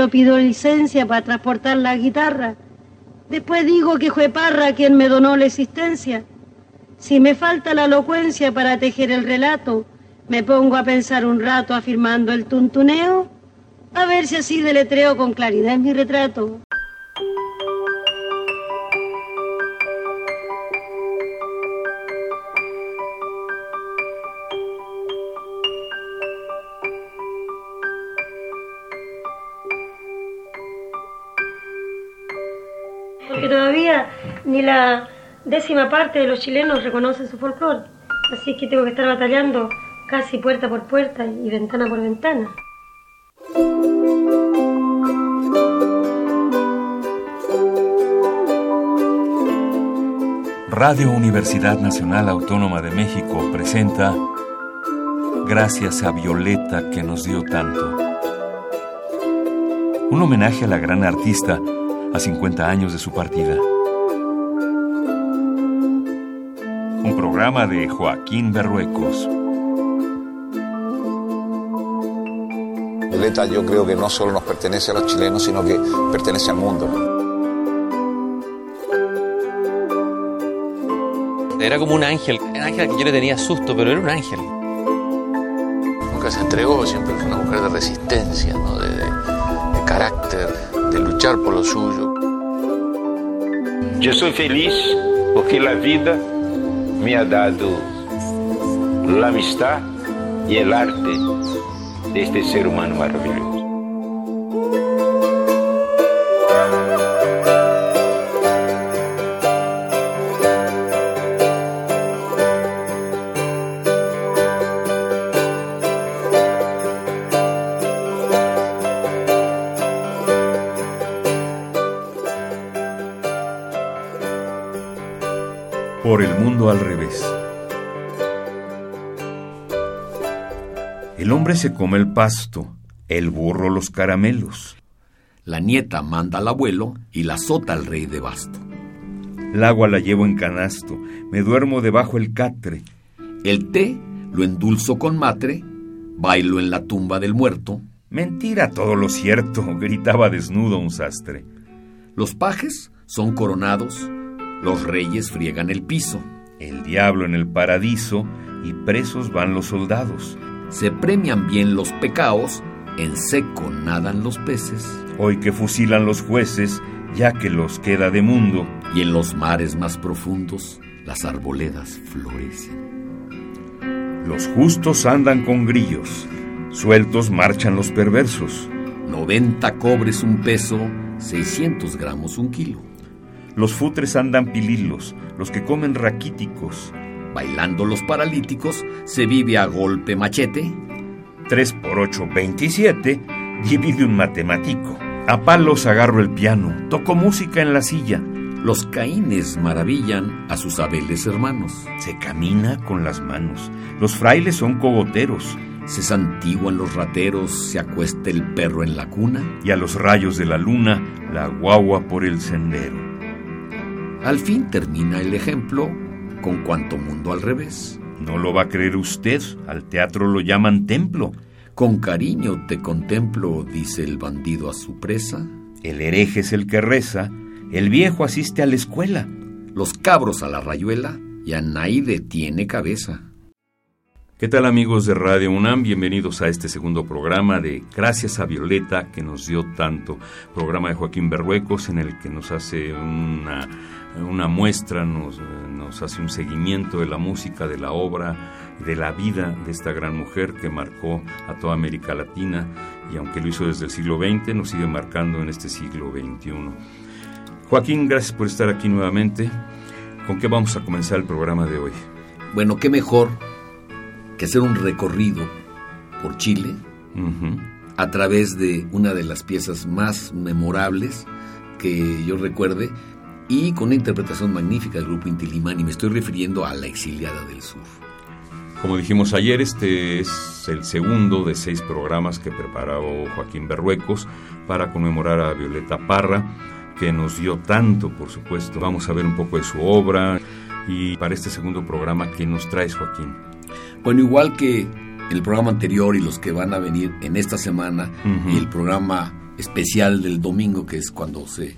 Primero pido licencia para transportar la guitarra. Después digo que fue Parra quien me donó la existencia. Si me falta la elocuencia para tejer el relato, me pongo a pensar un rato afirmando el tuntuneo, a ver si así deletreo con claridad en mi retrato. Décima parte de los chilenos reconoce su folclore. Así que tengo que estar batallando casi puerta por puerta y ventana por ventana. Radio Universidad Nacional Autónoma de México presenta Gracias a Violeta que nos dio tanto. Un homenaje a la gran artista a 50 años de su partida. Programa de Joaquín Berruecos. Violeta yo creo que no solo nos pertenece a los chilenos, sino que pertenece al mundo. Era como un ángel, un ángel que yo le tenía susto, pero era un ángel. Nunca se entregó, siempre fue una mujer de resistencia, ¿no? de, de, de carácter, de luchar por lo suyo. Yo soy feliz porque la vida me ha dado la amistad y el arte de este ser humano maravilloso. Hombre se come el pasto, el burro los caramelos. La nieta manda al abuelo y la azota al rey de basto. El agua la llevo en canasto, me duermo debajo el catre. El té lo endulzo con matre, bailo en la tumba del muerto. Mentira todo lo cierto, gritaba desnudo un sastre. Los pajes son coronados, los reyes friegan el piso. El diablo en el paradiso y presos van los soldados. Se premian bien los pecados, en seco nadan los peces. Hoy que fusilan los jueces, ya que los queda de mundo. Y en los mares más profundos, las arboledas florecen. Los justos andan con grillos, sueltos marchan los perversos. 90 cobres un peso, 600 gramos un kilo. Los futres andan pililos, los que comen raquíticos. Bailando los paralíticos, se vive a golpe machete. 3 por 8, 27, divide un matemático. A palos agarro el piano, toco música en la silla. Los caínes maravillan a sus abeles hermanos. Se camina con las manos. Los frailes son cogoteros. Se santiguan los rateros, se acuesta el perro en la cuna. Y a los rayos de la luna, la guagua por el sendero. Al fin termina el ejemplo con cuanto mundo al revés. No lo va a creer usted, al teatro lo llaman templo. Con cariño te contemplo, dice el bandido a su presa. El hereje es el que reza, el viejo asiste a la escuela. Los cabros a la rayuela y a Naide tiene cabeza. ¿Qué tal amigos de Radio UNAM? Bienvenidos a este segundo programa de Gracias a Violeta que nos dio tanto. Programa de Joaquín Berruecos en el que nos hace una, una muestra, nos, nos hace un seguimiento de la música, de la obra, de la vida de esta gran mujer que marcó a toda América Latina y aunque lo hizo desde el siglo XX, nos sigue marcando en este siglo XXI. Joaquín, gracias por estar aquí nuevamente. ¿Con qué vamos a comenzar el programa de hoy? Bueno, qué mejor que hacer un recorrido por Chile Uh -huh. a través de una de las piezas más memorables que yo recuerde y con una interpretación magnífica del grupo Intilimán y me estoy refiriendo a La Exiliada del Sur. Como dijimos ayer, este es el segundo de seis programas que preparó Joaquín Berruecos para conmemorar a Violeta Parra, que nos dio tanto, por supuesto. Vamos a ver un poco de su obra y para este segundo programa, ¿qué nos traes, Joaquín? Bueno, igual que el programa anterior y los que van a venir en esta semana y el programa especial del domingo, que es cuando se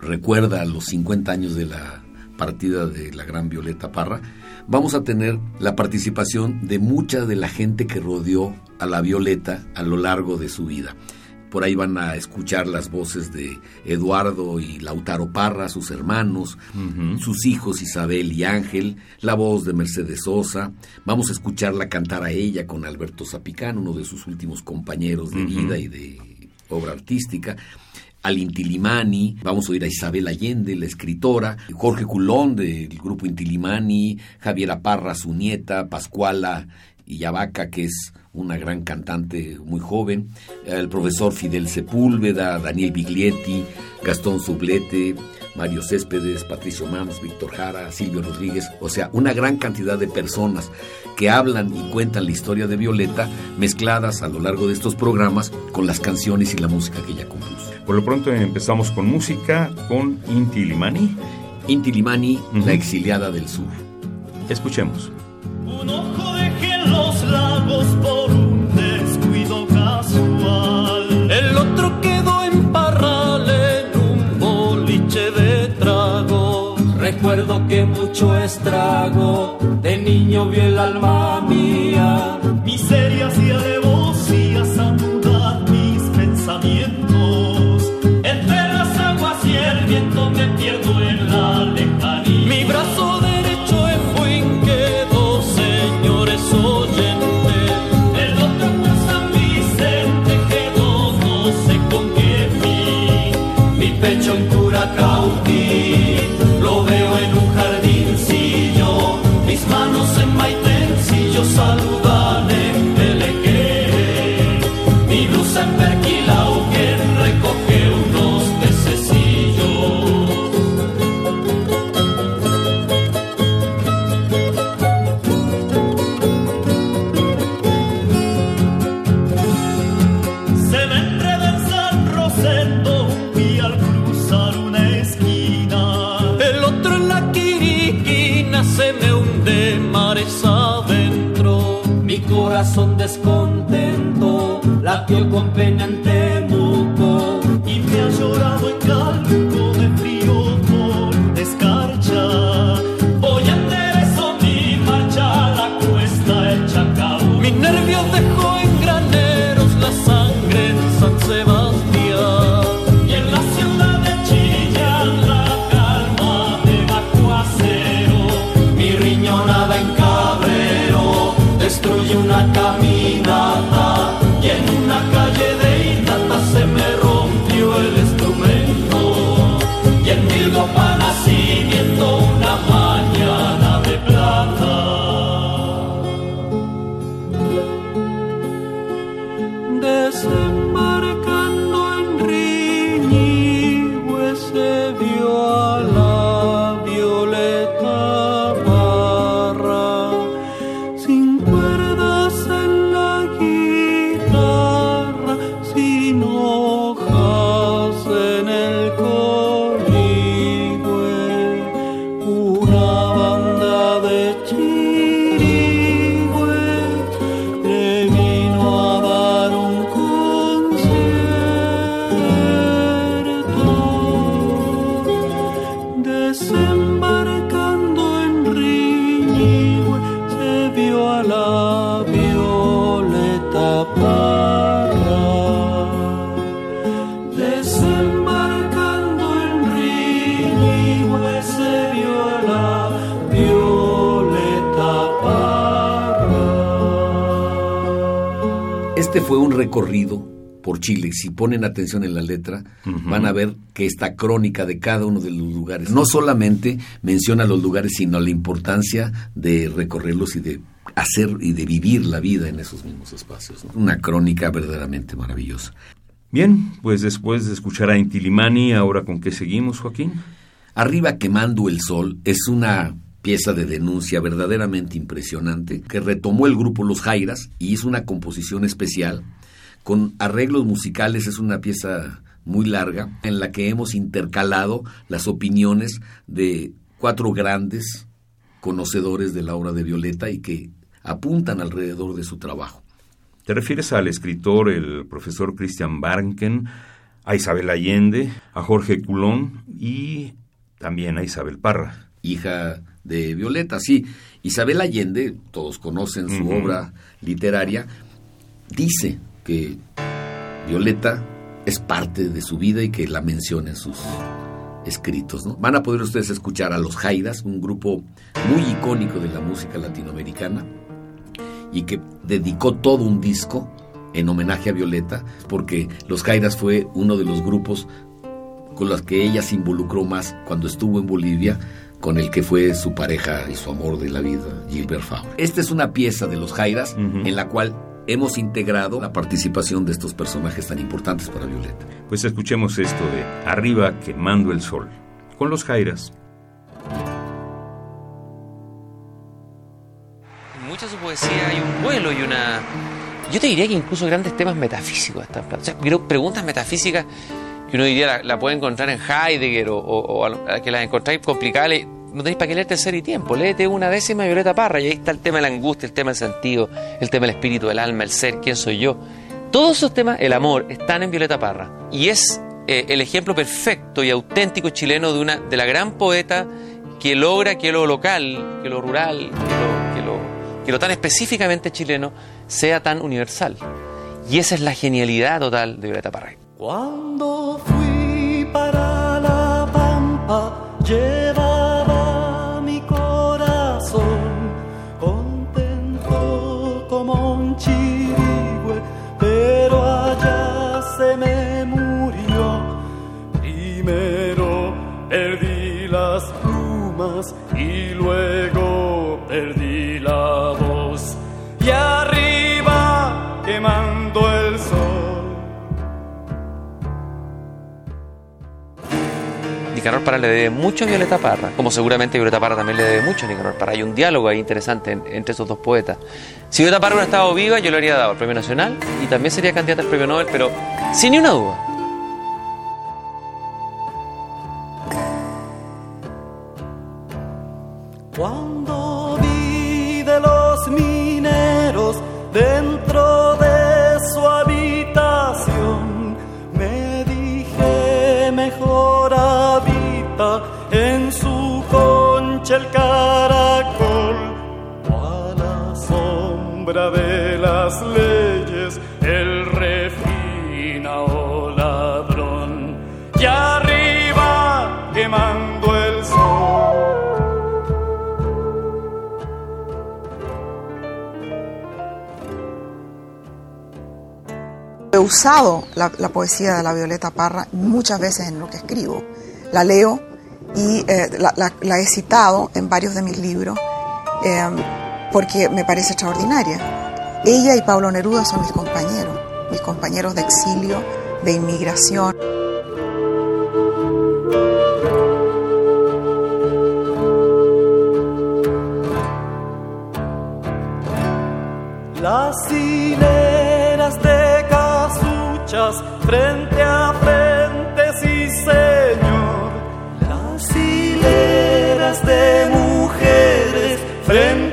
recuerda los 50 años de la partida de la gran Violeta Parra, vamos a tener la participación de mucha de la gente que rodeó a la Violeta a lo largo de su vida. Por ahí van a escuchar las voces de Eduardo y Lautaro Parra, sus hermanos, sus hijos Isabel y Ángel, la voz de Mercedes Sosa. Vamos a escucharla cantar a ella con Alberto Zapicán, uno de sus últimos compañeros de vida y de obra artística. Al Intilimani, vamos a oír a Isabel Allende, la escritora, Jorge Culón del grupo Intilimani, Javiera Parra, su nieta, Pascuala y Yabaca, que es una gran cantante muy joven, el profesor Fidel Sepúlveda, Daniel Biglietti, Gastón Sublete, Mario Céspedes, Patricio Mams, Víctor Jara, Silvio Rodríguez, o sea, una gran cantidad de personas que hablan y cuentan la historia de Violeta mezcladas a lo largo de estos programas con las canciones y la música que ella compuso. Por lo pronto empezamos con música con Inti Limani. Inti Limani, la exiliada del sur. Escuchemos. Un ojo dejé en los lagos por un descuido casual. El otro quedó en parral en un boliche de tragos. Recuerdo que mucho estrago de niño vio el alma mía. Miserias Chile. Si ponen atención en la letra, van a ver que esta crónica de cada uno de los lugares no solamente menciona los lugares, sino la importancia de recorrerlos y de hacer y de vivir la vida en esos mismos espacios. ¿no? Una crónica verdaderamente maravillosa. Bien, pues después de escuchar a Intilimani, ahora con qué seguimos, Joaquín? Arriba quemando el sol es una pieza de denuncia verdaderamente impresionante que retomó el grupo Los Jairas y hizo una composición especial con arreglos musicales. Es una pieza muy larga en la que hemos intercalado las opiniones de cuatro grandes conocedores de la obra de Violeta y que apuntan alrededor de su trabajo. Te refieres al escritor, el profesor Christian Barnken, a Isabel Allende, a Jorge Culón y también a Isabel Parra. Hija de Violeta, sí. Isabel Allende, todos conocen su obra literaria, dice que Violeta es parte de su vida y que la menciona en sus escritos. ¿no? Van a poder ustedes escuchar a los Jairas, un grupo muy icónico de la música latinoamericana y que dedicó todo un disco en homenaje a Violeta, porque los Jairas fue uno de los grupos con los que ella se involucró más cuando estuvo en Bolivia, con el que fue su pareja y su amor de la vida, Gilbert Faure. Esta es una pieza de los Jairas en la cual hemos integrado la participación de estos personajes tan importantes para Violeta. Pues escuchemos esto de Arriba quemando el sol, con los Jairas. En mucha de su poesía hay un vuelo y una. Yo te diría que incluso grandes temas metafísicos están o sea, creo- preguntas metafísicas que uno diría la, la puede encontrar en Heidegger o, o- o a lo- a que las encontráis complicadas. No tenéis para qué leerte Ser y Tiempo. Léete una décima Violeta Parra y ahí está el tema de la angustia, el tema del sentido, el tema del espíritu, del alma, el ser, quién soy yo. Todos esos temas, el amor, están en Violeta Parra. Y es eh, el ejemplo perfecto y auténtico chileno de, una, de la gran poeta que logra que lo local, que lo rural, que lo, que lo, que lo tan específicamente chileno sea tan universal. Y esa es la genialidad total de Violeta Parra. Cuando fui para la pampa, llevaba Nicanor Parra le debe mucho a Violeta Parra, como seguramente Violeta Parra también le debe mucho a Nicanor Parra. Hay un diálogo ahí interesante en- entre esos dos poetas. Si Violeta Parra hubiera estado viva, yo le habría dado el premio nacional y también sería candidata al premio Nobel, pero sin ni una duda. Cuando vi de los mineros dentro sombra de las leyes el refina o ladrón, y arriba quemando el sol. He usado la, poesía de la Violeta Parra muchas veces en lo que escribo. La leo y eh, la he citado en varios de mis libros eh, porque me parece extraordinaria. Ella y Pablo Neruda son mis compañeros, mis compañeros de exilio, de inmigración. Las hileras de casuchas frente a frente, sí señor. Las hileras de mujeres frente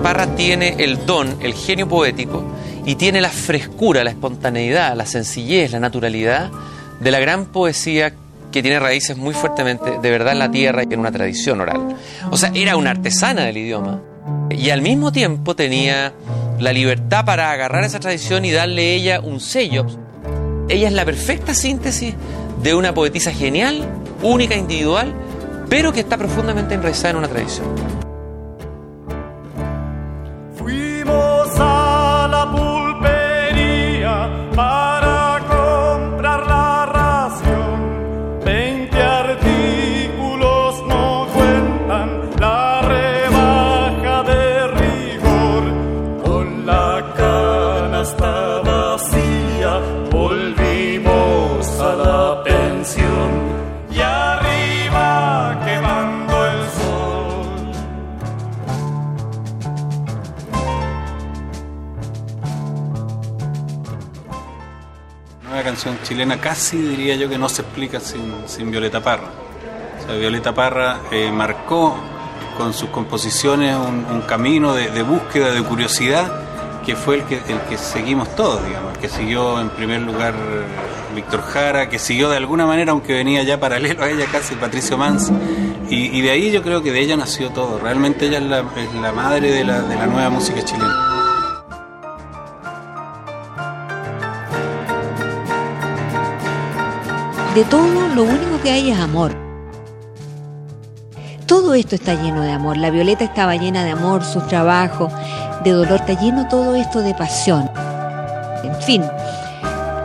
Parra tiene el don, el genio poético y tiene la frescura, la espontaneidad, la sencillez, la naturalidad de la gran poesía que tiene raíces muy fuertemente de verdad en la tierra y en una tradición oral. O sea, era una artesana del idioma y al mismo tiempo tenía la libertad para agarrar esa tradición y darle ella un sello. Ella es la perfecta síntesis de una poetisa genial, única, individual, pero que está profundamente enraizada en una tradición. Chilena casi diría yo que no se explica sin, sin Violeta Parra. Violeta Parra eh, marcó con sus composiciones un, camino de, búsqueda, de curiosidad, que fue el que, el que seguimos todos, digamos, que siguió en primer lugar Víctor Jara, que siguió de alguna manera, aunque venía ya paralelo a ella casi Patricio Mans, y, de ahí yo creo que de ella nació todo, realmente ella es la, madre de la nueva música chilena. De todo, lo único que hay es amor. Todo esto está lleno de amor. La Violeta estaba llena de amor, su trabajo, de dolor, está lleno todo esto de pasión. En fin,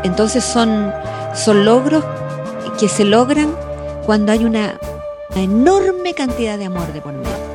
entonces son, son logros que se logran cuando hay una, una enorme cantidad de amor de por medio.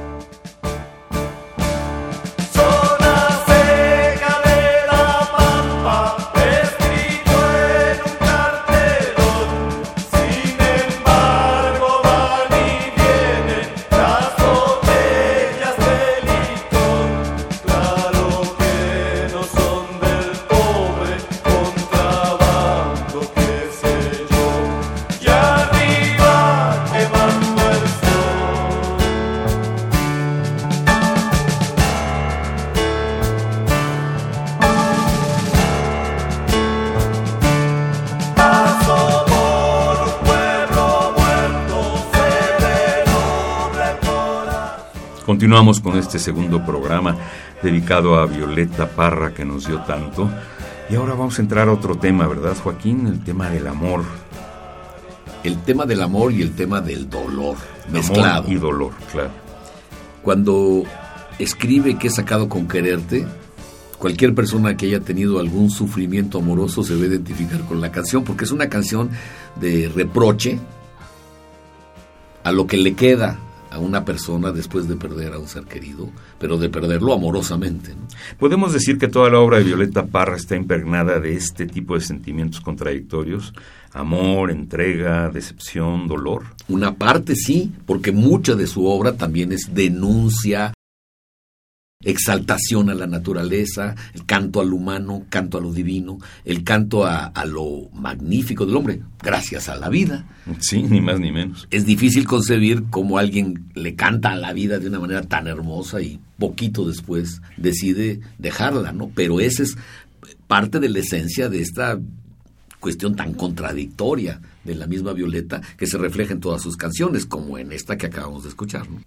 Este segundo programa dedicado a Violeta Parra que nos dio tanto. Y ahora vamos a entrar a otro tema, ¿verdad, Joaquín? El tema del amor. El tema del amor y el tema del dolor, mezclado. Amor y dolor, claro. Cuando escribe que he sacado con quererte, cualquier persona que haya tenido algún sufrimiento amoroso se va a identificar con la canción, porque es una canción de reproche a lo que le queda a una persona después de perder a un ser querido, pero de perderlo amorosamente. ¿no? Podemos decir que toda la obra de Violeta Parra está impregnada de este tipo de sentimientos contradictorios, amor, entrega, decepción, dolor. Una parte sí, porque mucha de su obra también es denuncia, exaltación a la naturaleza, el canto al humano, canto a lo divino, el canto a, a, lo magnífico del hombre, gracias a la vida. Sí, ni más ni menos. Es difícil concebir cómo alguien le canta a la vida de una manera tan hermosa y poquito después decide dejarla, ¿no? Pero esa es parte de la esencia de esta cuestión tan contradictoria de la misma Violeta que se refleja en todas sus canciones, como en esta que acabamos de escuchar, ¿no?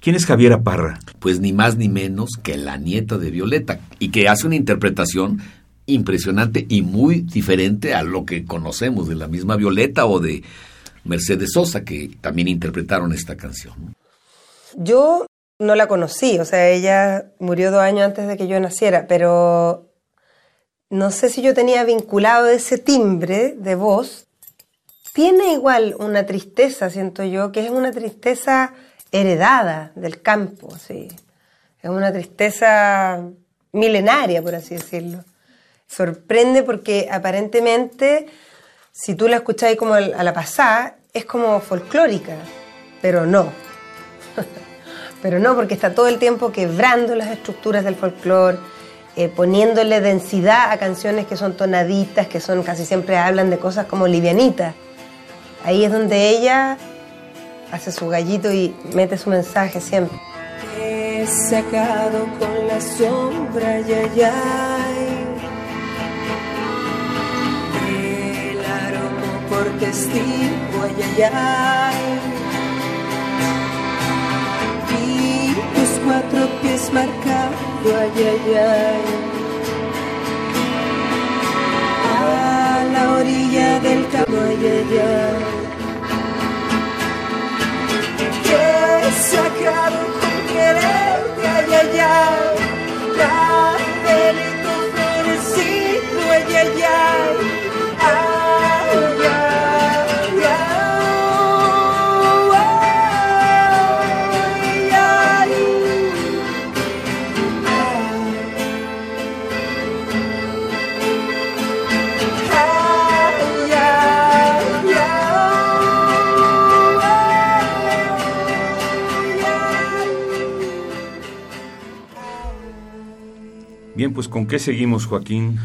¿Quién es Javiera Parra? Pues ni más ni menos que la nieta de Violeta y que hace una interpretación impresionante y muy diferente a lo que conocemos de la misma Violeta o de Mercedes Sosa que también interpretaron esta canción. Yo no la conocí, o sea, ella murió dos años antes de que yo naciera, pero no sé si yo tenía vinculado ese timbre de voz. Tiene igual una tristeza, siento yo, que es una tristeza heredada del campo, sí. Es una tristeza milenaria, por así decirlo. Sorprende porque aparentemente, si tú la escucháis como a la pasada, es como folclórica, pero no. pero no, porque está todo el tiempo quebrando las estructuras del folclore, eh, poniéndole densidad a canciones que son tonaditas, que son casi siempre hablan de cosas como livianitas. Ahí es donde ella hace su gallito y mete su mensaje siempre. He sacado con la sombra, ya, ya. El aroma por testigo, ay, ay, Y tus cuatro pies marcados, ay, ay, ay. A la orilla del campo, ay, ay, ay. cada quien pues ¿con qué seguimos, Joaquín?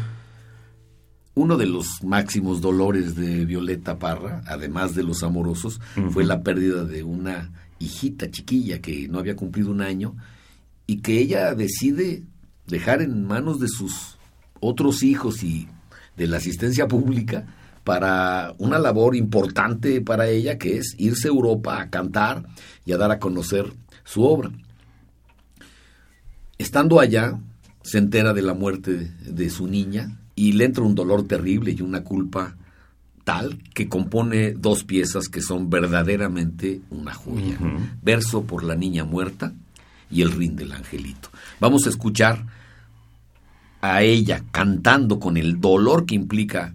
Uno de los máximos dolores de Violeta Parra, además de los amorosos, fue la pérdida de una hijita chiquilla que no había cumplido un año y que ella decide dejar en manos de sus otros hijos y de la asistencia pública para una labor importante para ella que es irse a Europa a cantar y a dar a conocer su obra. Estando allá, se entera de la muerte de su niña y le entra un dolor terrible y una culpa tal que compone dos piezas que son verdaderamente una joya. Verso por la niña muerta y el rin del angelito. Vamos a escuchar a ella cantando con el dolor que implica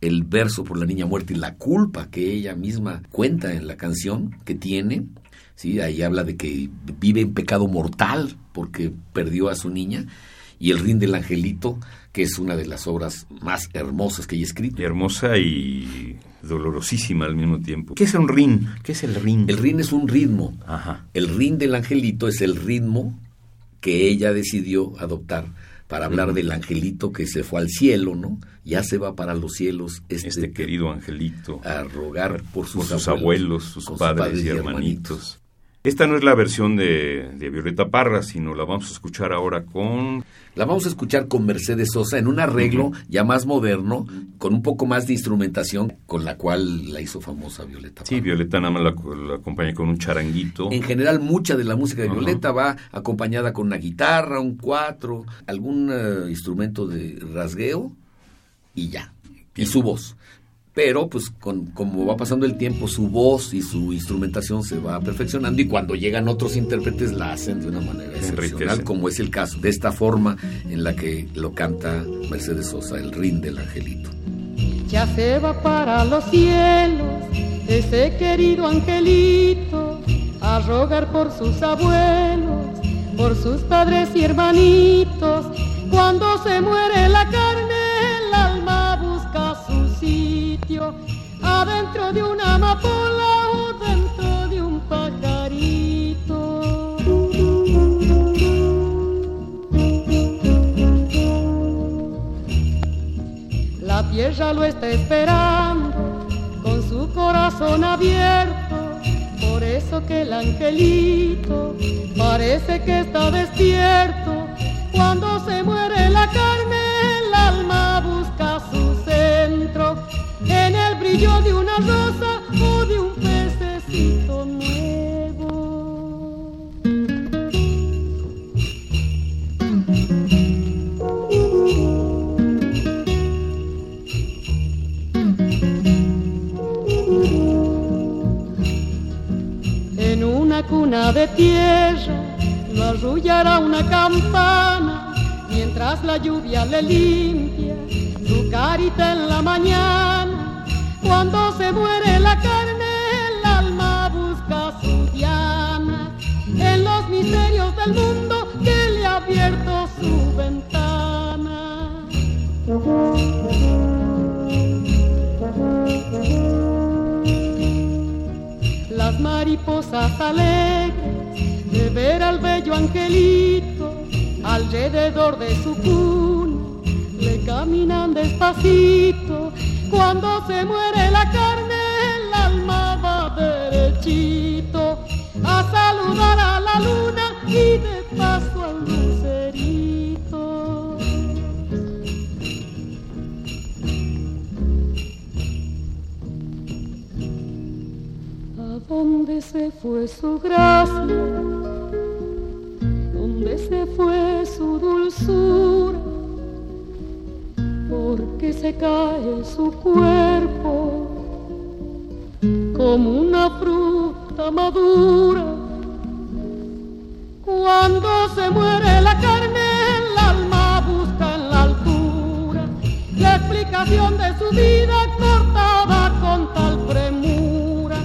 el verso por la niña muerta y la culpa que ella misma cuenta en la canción que tiene. ¿sí? Ahí habla de que vive en pecado mortal porque perdió a su niña. Y el Rin del Angelito, que es una de las obras más hermosas que ella ha escrito. Hermosa y dolorosísima al mismo tiempo. ¿Qué es un rin? ¿Qué es el rin? El rin es un ritmo. Ajá. El rin del angelito es el ritmo que ella decidió adoptar para hablar del angelito que se fue al cielo, ¿no? Ya se va para los cielos este, Este querido angelito. a rogar por sus, Por sus abuelos, sus padres, y hermanitos. Esta no es la versión de, de Violeta Parra, sino la vamos a escuchar ahora con... La vamos a escuchar con Mercedes Sosa en un arreglo ya más moderno, con un poco más de instrumentación, con la cual la hizo famosa Violeta. Sí, Violeta nada más la, la acompaña con un charanguito. En general, mucha de la música de. Violeta va acompañada con una guitarra, un cuatro, algún eh, instrumento de rasgueo y ya. Y su voz. Pero, pues, con, como va pasando el tiempo, su voz y su instrumentación se va perfeccionando y cuando llegan otros intérpretes la hacen de una manera excepcional, como es el caso de esta forma en la que lo canta Mercedes Sosa, el rin del angelito. Ya se va para los cielos ese querido angelito a rogar por sus abuelos, por sus padres y hermanitos. Cuando se muere la carne, adentro de una amapola o dentro de un pajarito. La tierra lo está esperando con su corazón abierto. Por eso que el angelito parece que está despierto. Cuando se muere la carne, brillo de una rosa o de un pececito nuevo. En una cuna de tierra lo arrullará una campana mientras la lluvia le limpia su carita en la mañana. Cuando se muere la carne, el alma busca su diana en los misterios del mundo que le ha abierto su ventana. Las mariposas alegres de ver al bello angelito alrededor de su cuna le caminan despacito. Cuando se muere la carne, el alma va derechito a saludar a la luna y de paso al lucerito. ¿A dónde se fue su gracia? ¿Dónde se fue su dulzura? Porque se cae su cuerpo como una fruta madura. Cuando se muere la carne, el alma busca en la altura la explicación de su vida cortada con tal premura,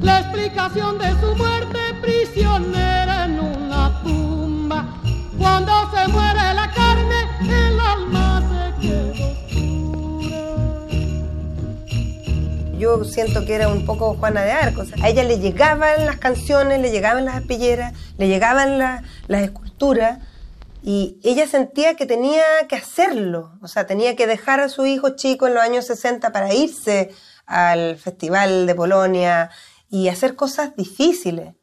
la explicación de su muerte prisionera en una tumba. Cuando se muere la carne, Yo siento que era un poco Juana de Arco. a ella le llegaban las canciones, le llegaban las espilleras, le llegaban la- las esculturas Y ella sentía que tenía que hacerlo, o sea, tenía que dejar a su hijo chico en los años 60 para irse al Festival de Polonia y hacer cosas difíciles,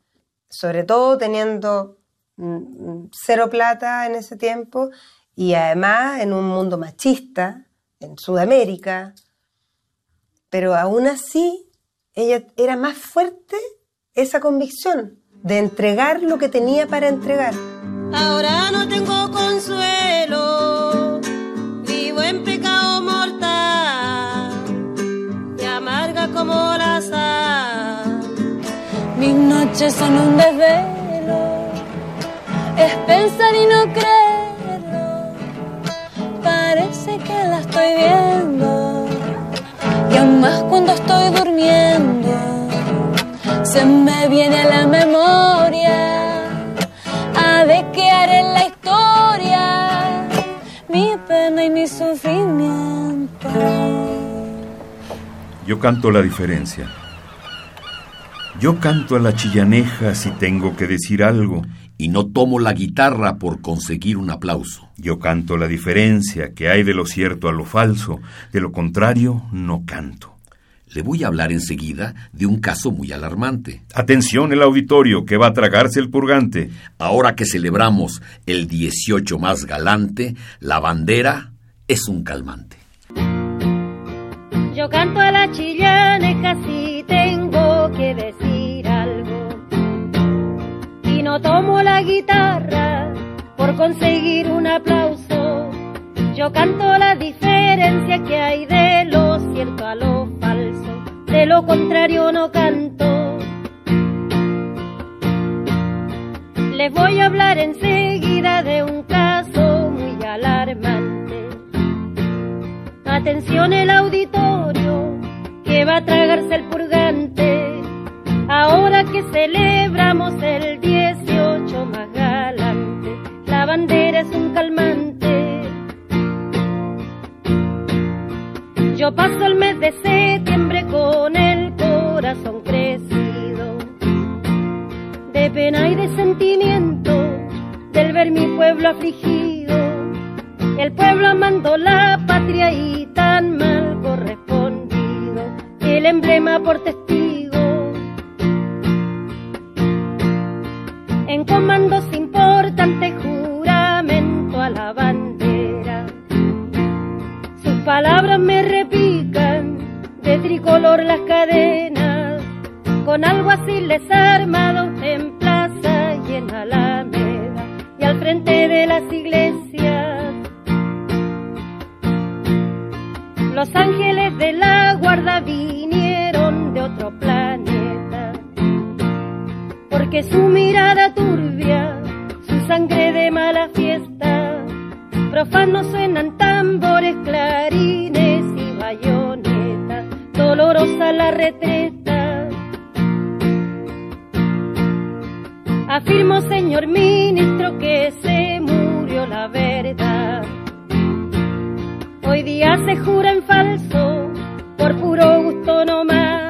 sobre todo teniendo mm, cero plata en ese tiempo y además en un mundo machista, en Sudamérica. Pero aún así, ella era más fuerte esa convicción de entregar lo que tenía para entregar. Ahora no tengo consuelo, vivo en pecado mortal y amarga como la sal. Mis noches son un desvelo, es pensar y no creerlo. Parece que la estoy viendo, más cuando estoy durmiendo, se me viene a la memoria a de que haré en la historia mi pena y mi sufrimiento. Yo canto la diferencia. Yo canto a la chillaneja si tengo que decir algo. Y no tomo la guitarra por conseguir un aplauso. Yo canto la diferencia que hay de lo cierto a lo falso. De lo contrario, no canto. Le voy a hablar enseguida de un caso muy alarmante. Atención el auditorio, que va a tragarse el purgante. Ahora que celebramos el 18 más galante, la bandera es un calmante. Yo canto a la chillaneja si tengo conseguir un aplauso. Yo canto la diferencia que hay de lo cierto a lo falso. De lo contrario no canto. Les voy a hablar enseguida de un caso muy alarmante. Atención el auditorio que va a tragarse el purgante. Ahora que celebramos el Yo paso el mes de septiembre con el corazón crecido, de pena y de sentimiento, del ver mi pueblo afligido, el pueblo amando la patria y tan mal correspondido, el emblema por testigo. En comandos importantes bandera. Sus palabras me repican, de tricolor las cadenas, con algo así les armado en plaza y en alameda, y al frente de las iglesias. Los ángeles de la guarda vinieron de otro planeta, porque su mirada turbia, su sangre de mala fiesta, profanos suenan tambores, clarines y bayonetas, dolorosa la retreta. Afirmo, señor ministro, que se murió la verdad. Hoy día se jura en falso, por puro gusto no más.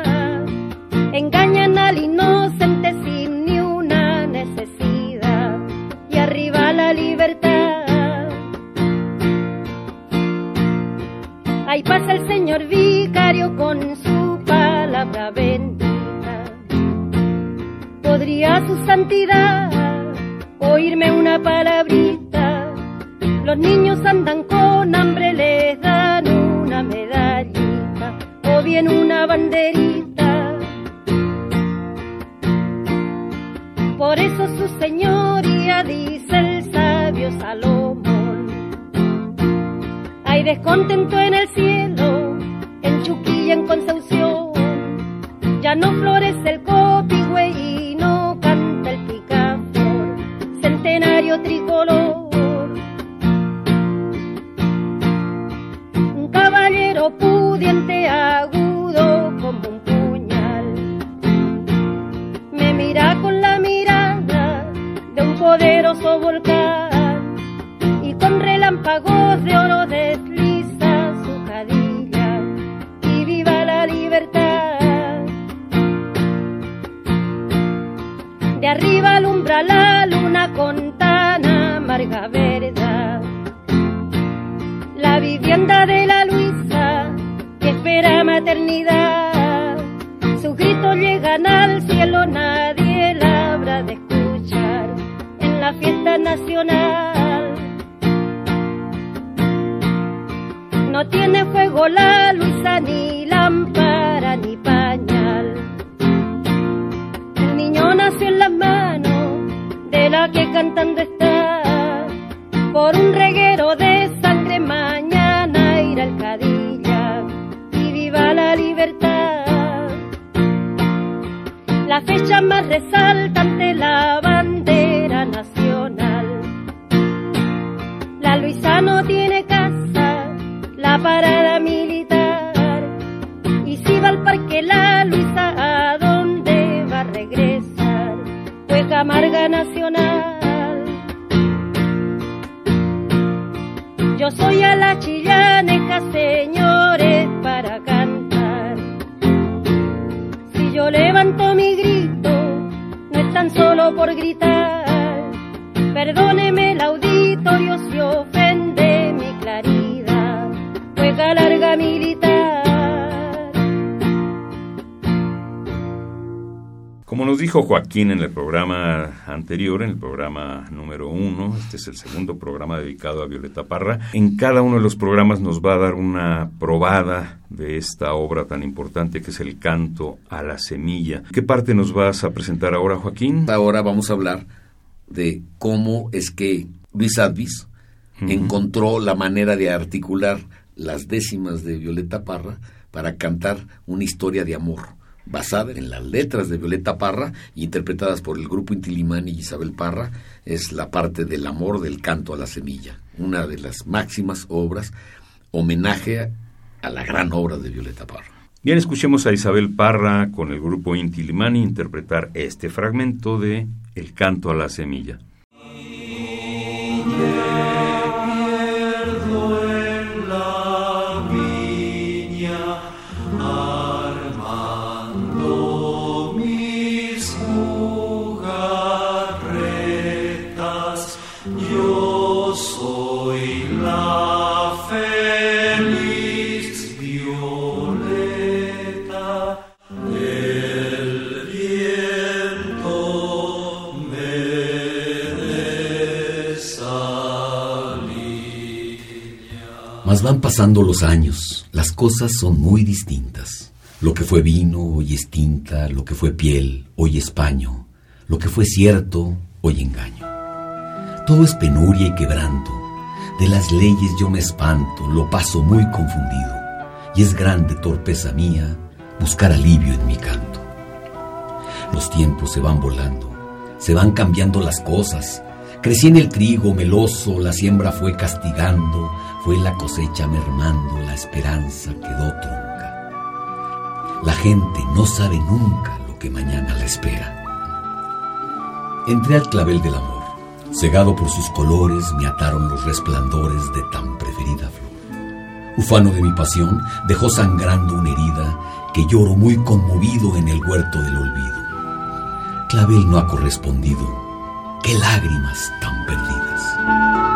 Señor vicario con su palabra bendita. ¿Podría su santidad oírme una palabrita? Los niños andan con hambre, les dan una medallita o bien una banderita. Por eso su señoría dice el sabio Salomón. Hay descontento en el cielo, en Chuquilla, en Concepción. Ya no florece el copihue y no canta el picaflor, centenario tricolor. Un caballero pudiente, agudo como un puñal, me mira con la mirada de un poderoso volcán y con relámpagos de oro desliza arriba alumbra la luna con tan amarga verdad. La vivienda de la Luisa que espera maternidad. Sus gritos llegan al cielo, nadie la habrá de escuchar en la fiesta nacional. No tiene fuego la Luisa la que cantando está por un reguero de sangre mañana irá al Cadilla y viva la libertad. La fecha más resaltante la bandera nacional. La Luisa no tiene casa, la parada militar. Y si va al parque la Luisa, ¿a Camarga Nacional. Yo soy a la chillaneja, señores, para cantar. Si yo levanto mi grito, no es tan solo por gritar. Perdóneme el auditorio si ofende mi claridad. Juega larga militar. Como nos dijo Joaquín en el programa anterior, en el programa número uno, este es el segundo programa dedicado a Violeta Parra, en cada uno de los programas nos va a dar una probada de esta obra tan importante que es el canto a la semilla. ¿Qué parte nos vas a presentar ahora, Joaquín? Ahora vamos a hablar de cómo es que Luis Advis encontró la manera de articular las décimas de Violeta Parra para cantar una historia de amor basada en las letras de Violeta Parra, interpretadas por el grupo Intilimani y Isabel Parra, es la parte del amor del canto a la semilla, una de las máximas obras, homenaje a la gran obra de Violeta Parra. Bien, escuchemos a Isabel Parra con el grupo Intilimani interpretar este fragmento de El canto a la semilla. Van pasando los años, las cosas son muy distintas. Lo que fue vino hoy es tinta, lo que fue piel hoy es paño, lo que fue cierto hoy engaño. Todo es penuria y quebranto, de las leyes yo me espanto, lo paso muy confundido, y es grande torpeza mía buscar alivio en mi canto. Los tiempos se van volando, se van cambiando las cosas. Crecí en el trigo meloso, la siembra fue castigando, fue la cosecha mermando, la esperanza quedó tronca. La gente no sabe nunca lo que mañana la espera. Entré al clavel del amor. Cegado por sus colores, me ataron los resplandores de tan preferida flor. Ufano de mi pasión, dejó sangrando una herida que lloro muy conmovido en el huerto del olvido. Clavel no ha correspondido. Qué lágrimas tan perdidas.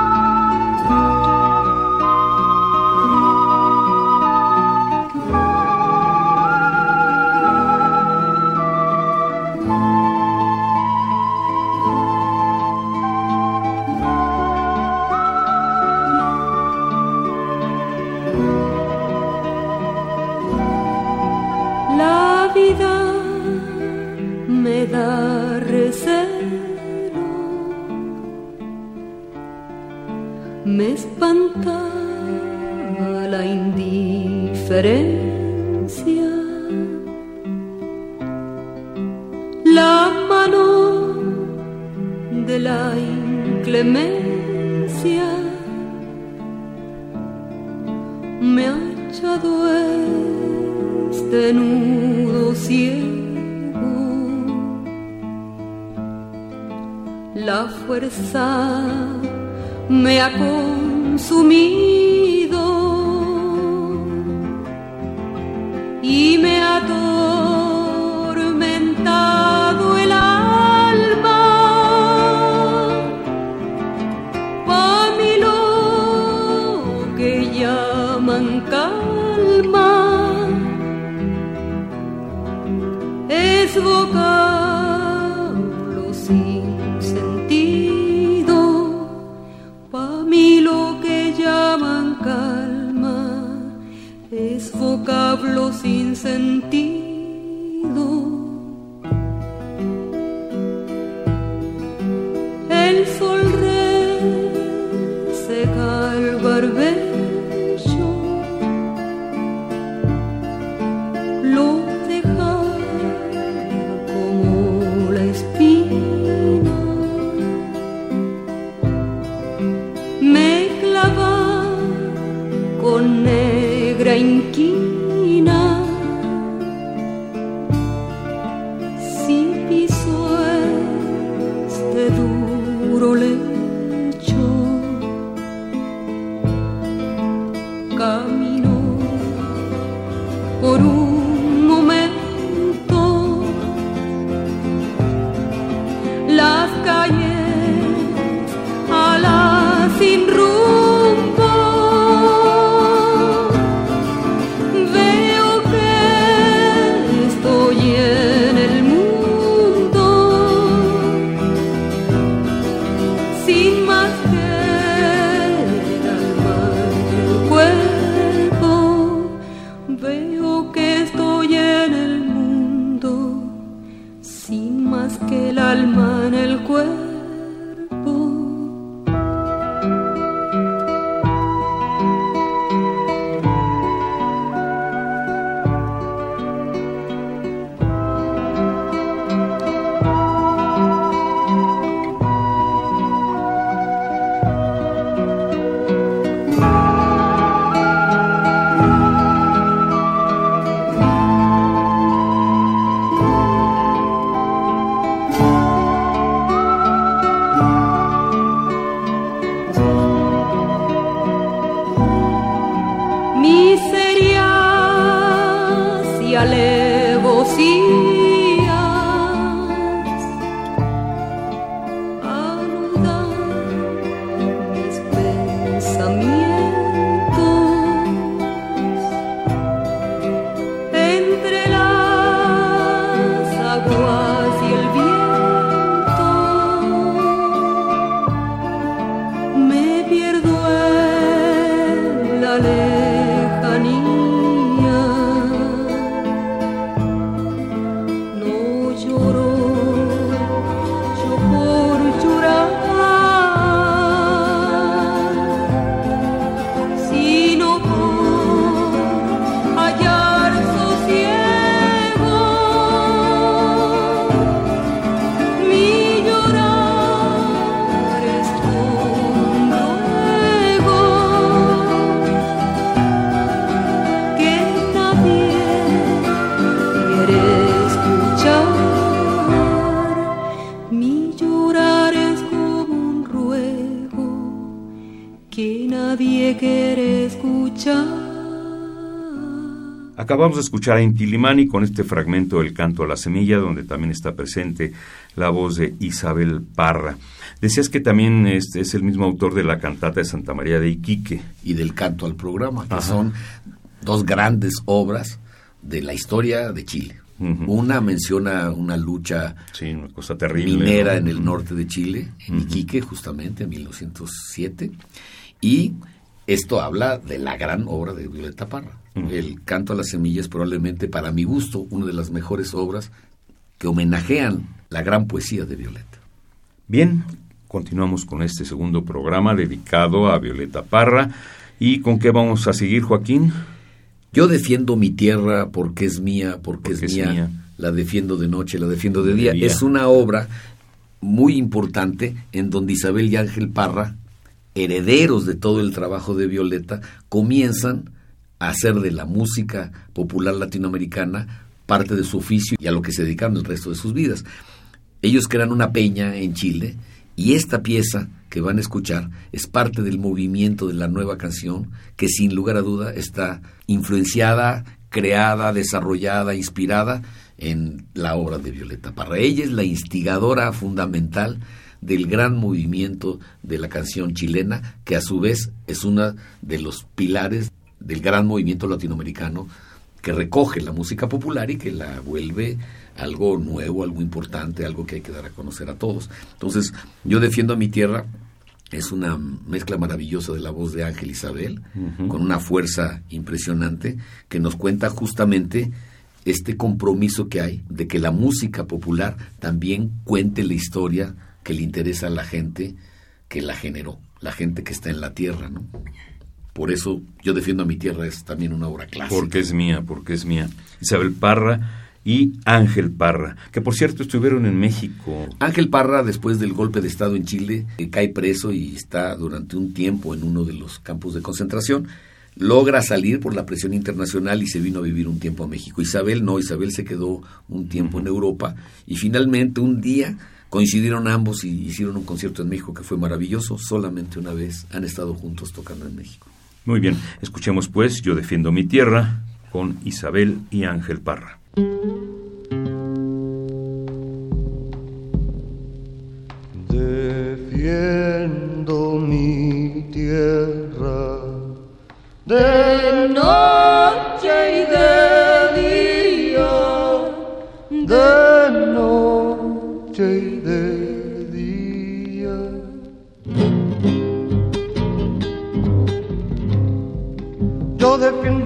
La inclemencia me ha echado este nudo ciego. La fuerza me ha consumido y me ha Acabamos de escuchar a Inti Limani con este fragmento del canto a la semilla, donde también está presente la voz de Isabel Parra. Decías que también es, es el mismo autor de la cantata de Santa María de Iquique. Y del canto al programa, que Ajá. son dos grandes obras de la historia de Chile. Una menciona una lucha Sí, una cosa terrible. minera ¿no? en el norte de Chile, en Iquique, justamente en 1907. Y esto habla de la gran obra de Violeta Parra. El canto a las semillas probablemente, para mi gusto, una de las mejores obras que homenajean la gran poesía de Violeta. Bien, continuamos con este segundo programa dedicado a Violeta Parra. ¿Y con qué vamos a seguir, Joaquín? Yo defiendo mi tierra porque es mía, porque, Porque es, es mía. La defiendo de noche, la defiendo de día. Es una obra muy importante en donde Isabel y Ángel Parra, herederos de todo el trabajo de Violeta, comienzan hacer de la música popular latinoamericana parte de su oficio y a lo que se dedicaron el resto de sus vidas. Ellos crean una peña en Chile y esta pieza que van a escuchar es parte del movimiento de la nueva canción que sin lugar a duda está influenciada, creada, desarrollada, inspirada en la obra de Violeta Parra. Ella es la instigadora fundamental del gran movimiento de la canción chilena, que a su vez es una de los pilares del gran movimiento latinoamericano que recoge la música popular y que la vuelve algo nuevo, algo importante, algo que hay que dar a conocer a todos. Entonces, yo defiendo a mi tierra es una mezcla maravillosa de la voz de Ángel Isabel, con una fuerza impresionante, que nos cuenta justamente este compromiso que hay de que la música popular también cuente la historia que le interesa a la gente que la generó, la gente que está en la tierra, ¿no? Por eso yo defiendo a mi tierra, es también una obra clásica. Porque es mía, porque es mía. Isabel Parra y Ángel Parra, que por cierto estuvieron en México. Ángel Parra, después del golpe de Estado en Chile, eh, cae preso y está durante un tiempo en uno de los campos de concentración. Logra salir por la presión internacional y se vino a vivir un tiempo a México. Isabel no, Isabel se quedó un tiempo en Europa y finalmente un día coincidieron ambos y hicieron un concierto en México que fue maravilloso. Solamente una vez han estado juntos tocando en México. Muy bien, escuchemos pues Yo defiendo mi tierra con Isabel y Ángel Parra. Defiendo mi tierra de noche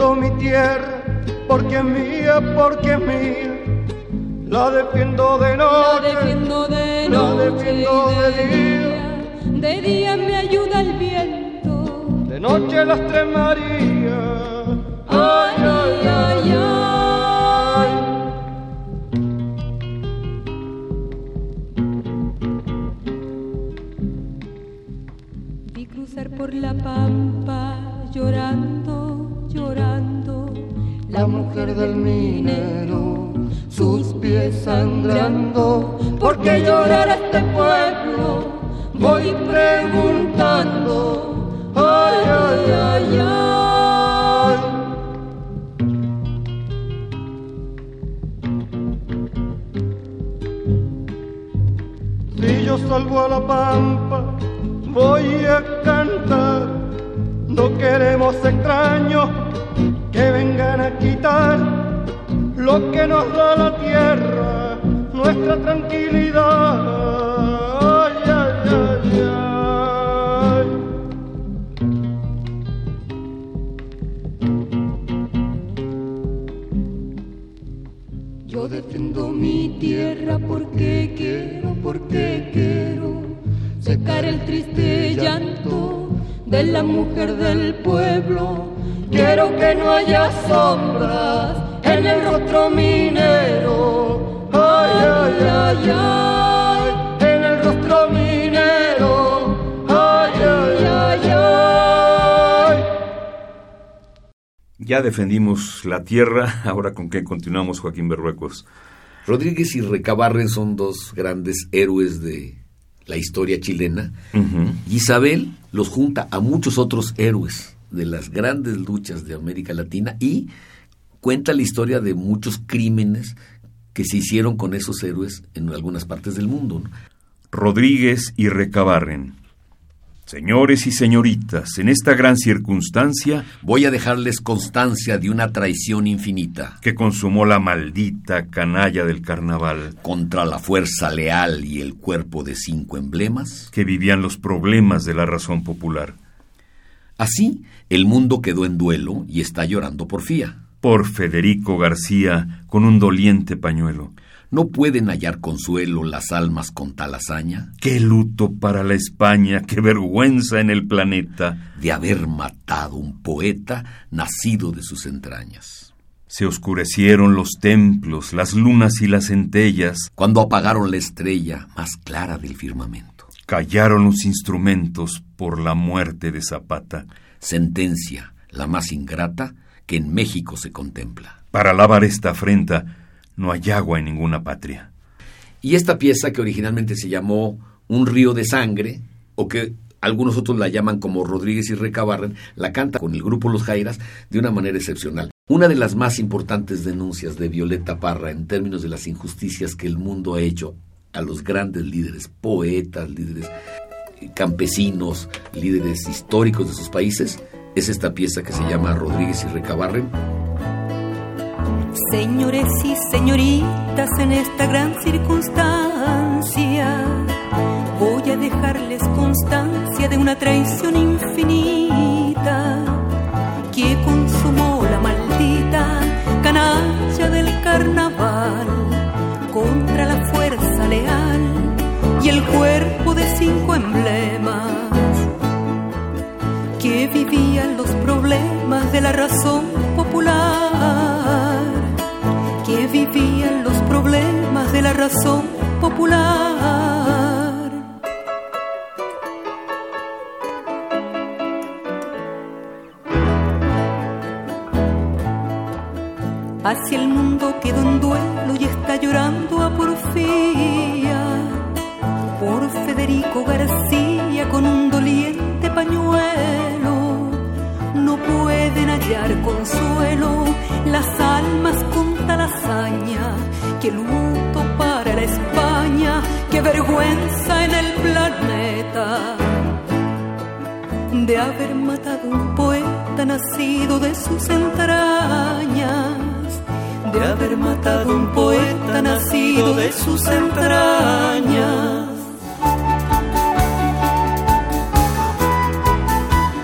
defiendo mi tierra porque es mía, porque es mía. La defiendo de noche, la defiendo de la defiendo día. De día me ayuda el viento, De noche las tres Marías. ay, ay, ay, ay. Vi cruzar por la pampa llorando, llorando La mujer del minero, sus pies sangrando. ¿Por qué llorar a este pueblo? Voy preguntando. Ay, ay, ay, ay. Si yo salgo a la pampa, voy a cantar. No queremos extraños quitar lo que nos da la tierra, nuestra tranquilidad. Yo defiendo mi tierra porque quiero, porque quiero secar el triste llanto de la mujer del pueblo. Quiero que no haya sombras en el rostro minero. Ay, ay, ay, ay, en el rostro minero. Ay, ay, ay, ay. Ya defendimos la tierra, ahora con qué continuamos, Joaquín Berruecos. Rodríguez y Recabarren son dos grandes héroes de la historia chilena. Y Isabel los junta a muchos otros héroes de las grandes luchas de América Latina y cuenta la historia de muchos crímenes que se hicieron con esos héroes en algunas partes del mundo. ¿no? Rodríguez y Recabarren. Señores y señoritas, en esta gran circunstancia Voy a dejarles constancia de una traición infinita que consumó la maldita canalla del carnaval, contra la fuerza leal y el cuerpo de cinco emblemas. que vivían los problemas de la razón popular. Así, el mundo quedó en duelo y está llorando porfía. Por Federico García, con un doliente pañuelo. ¿No pueden hallar consuelo las almas con tal hazaña? Qué luto para la España, qué vergüenza en el planeta. De haber matado un poeta nacido de sus entrañas. Se oscurecieron los templos, las lunas y las centellas, Cuando apagaron la estrella más clara del firmamento. callaron los instrumentos por la muerte de Zapata. Sentencia, la más ingrata, que en México se contempla. Para lavar esta afrenta no hay agua en ninguna patria. Y esta pieza que originalmente se llamó Un río de sangre, o que algunos otros la llaman como Rodríguez y Recabarren, la canta con el grupo Los Jairas de una manera excepcional. Una de las más importantes denuncias de Violeta Parra en términos de las injusticias que el mundo ha hecho a los grandes líderes, poetas, líderes campesinos, líderes históricos de sus países, es esta pieza que se llama Rodríguez y Recabarren. Señores y señoritas, en esta gran circunstancia voy a dejarles constancia de una traición infinita que consumó de la razón popular, que vivían los problemas de la razón popular. Hacia el mundo quedó en duelo y está llorando Luto para la España, que vergüenza en el planeta de haber matado un poeta nacido de sus entrañas de haber matado un poeta nacido de sus entrañas.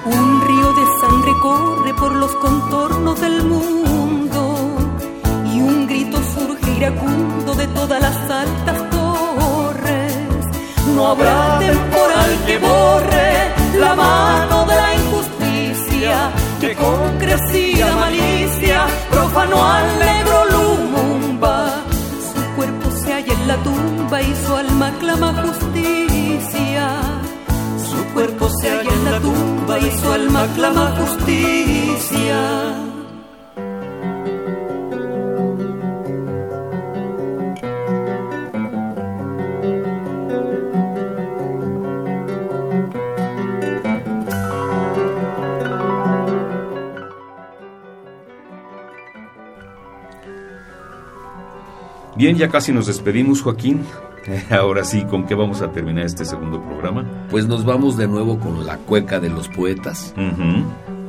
Un río de sangre corre por los contornos del mundo iracundo de todas las altas torres. No habrá temporal que borre la mano de la injusticia que con crecida malicia profanó al negro Lumumba. Su cuerpo se halla en la tumba y su alma clama justicia. Su cuerpo se halla en la tumba y su alma clama justicia. Bien, ya casi nos despedimos, Joaquín. Ahora sí, ¿con qué vamos a terminar este segundo programa? Pues nos vamos de nuevo con la cueca de los poetas,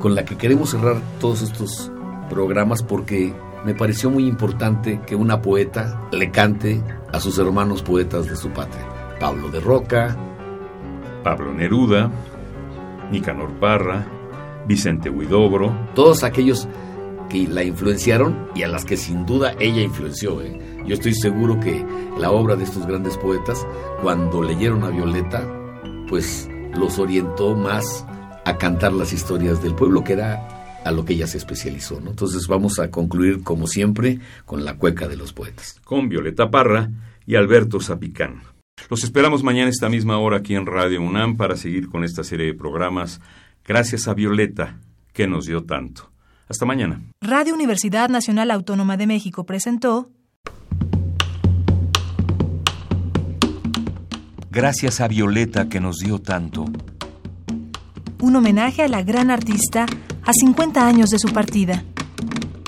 con la que queremos cerrar todos estos programas porque me pareció muy importante que una poeta le cante a sus hermanos poetas de su patria. Pablo de Roca, Pablo Neruda, Nicanor Parra, Vicente Huidobro. Todos aquellos que la influenciaron y a las que sin duda ella influenció. ¿eh? Yo estoy seguro que la obra de estos grandes poetas, cuando leyeron a Violeta, pues los orientó más a cantar las historias del pueblo, que era a lo que ella se especializó. ¿no? Entonces vamos a concluir, como siempre, con la cueca de los poetas. Con Violeta Parra y Alberto Zapicán. Los esperamos mañana a esta misma hora aquí en Radio UNAM para seguir con esta serie de programas. Gracias a Violeta, que nos dio tanto. Hasta mañana. Radio Universidad Nacional Autónoma de México presentó Gracias a Violeta que nos dio tanto. un homenaje a la gran artista a 50 años de su partida.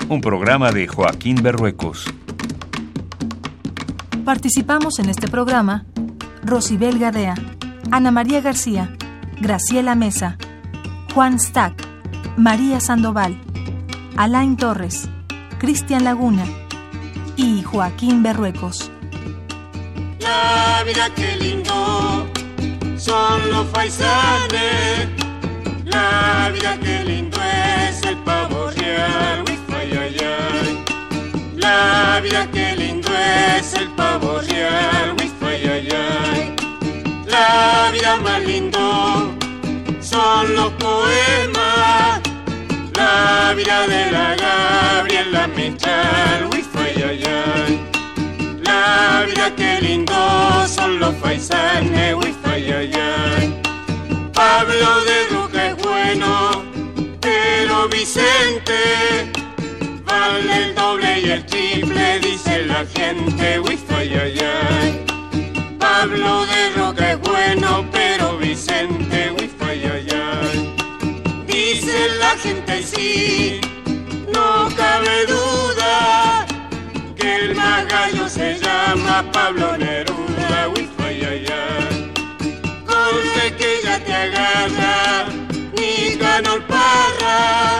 Un programa de Joaquín Berruecos. Participamos en este programa Rosibel Gadea, Ana María García, Graciela Mesa, Juan Stack, María Sandoval, Alain Torres, Cristian Laguna y Joaquín Berruecos. La vida que lindo son los faisanes. La vida que lindo es el pavo real. La vida que lindo es el pavo real. La vida más lindo son los poemas. La vida de la Gabriela Mechal. Ay. La vida que lindo son los ay, ay. Pablo de Roca es bueno, pero Vicente vale el doble y el triple, dice la gente, ay. Pablo de Roca es bueno, pero gente sí, no cabe duda que el más se llama Pablo Neruda. Uy, ay, ay, ay. Que ya te agarra, ni ganó el parra.